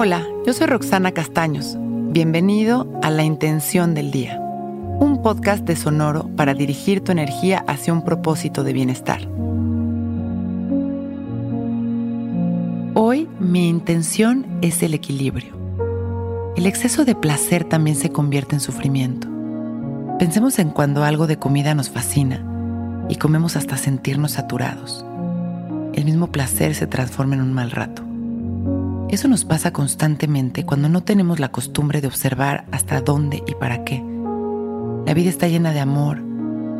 Hola, yo soy Roxana Castaños. Bienvenido a La Intención del Día, un podcast de Sonoro para dirigir tu energía hacia un propósito de bienestar. Hoy mi intención es el equilibrio. El exceso de placer también se convierte en sufrimiento. Pensemos en cuando algo de comida nos fascina y comemos hasta sentirnos saturados. El mismo placer se transforma en un mal rato. Eso nos pasa constantemente cuando no tenemos la costumbre de observar hasta dónde y para qué. La vida está llena de amor,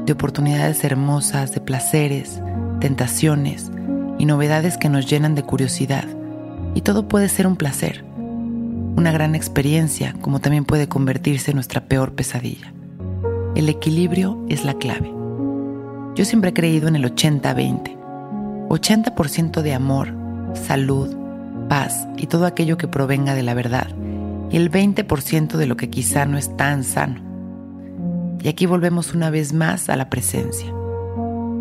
de oportunidades hermosas, de placeres, tentaciones y novedades que nos llenan de curiosidad. Y todo puede ser un placer, una gran experiencia, como también puede convertirse en nuestra peor pesadilla. El equilibrio es la clave. Yo siempre he creído en el 80-20. 80%, de amor, salud, paz y todo aquello que provenga de la verdad, y el 20% de lo que quizá no es tan sano. Y aquí volvemos una vez más a la presencia.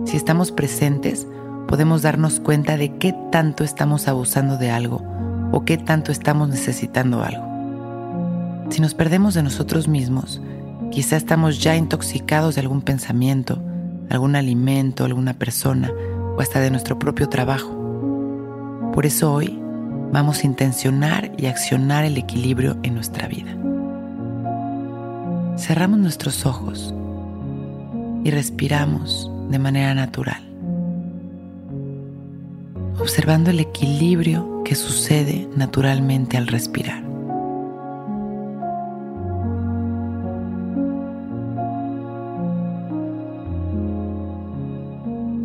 Si estamos presentes, podemos darnos cuenta de qué tanto estamos abusando de algo o qué tanto estamos necesitando algo. Si nos perdemos de nosotros mismos, quizá estamos ya intoxicados de algún pensamiento, algún alimento, alguna persona o hasta de nuestro propio trabajo. Por eso hoy vamos a intencionar y accionar el equilibrio en nuestra vida. Cerramos nuestros ojos y respiramos de manera natural, observando el equilibrio que sucede naturalmente al respirar.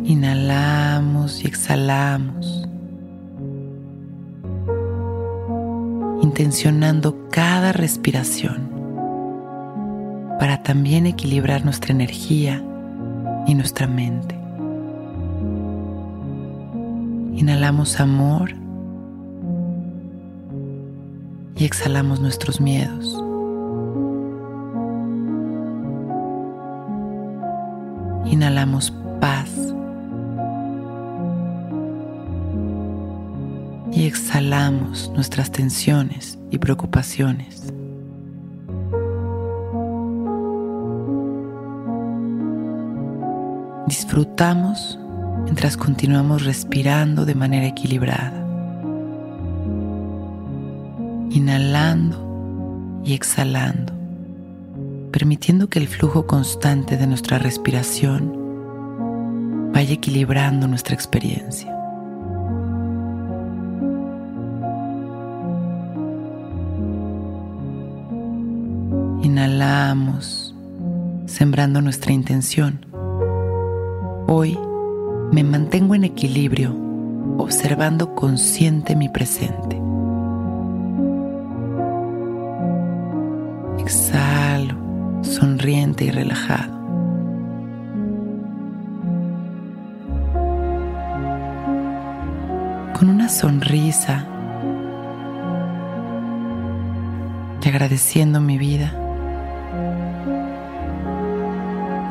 Inhalamos y exhalamos intencionando cada respiración para también equilibrar nuestra energía y nuestra mente. Inhalamos amor y exhalamos nuestros miedos. Inhalamos paz y exhalamos nuestras tensiones y preocupaciones. Disfrutamos mientras continuamos respirando de manera equilibrada, inhalando y exhalando, permitiendo que el flujo constante de nuestra respiración vaya equilibrando nuestra experiencia. Inhalamos, sembrando nuestra intención. Hoy me mantengo en equilibrio, observando consciente mi presente. Exhalo, sonriente y relajado. Con una sonrisa y agradeciendo mi vida,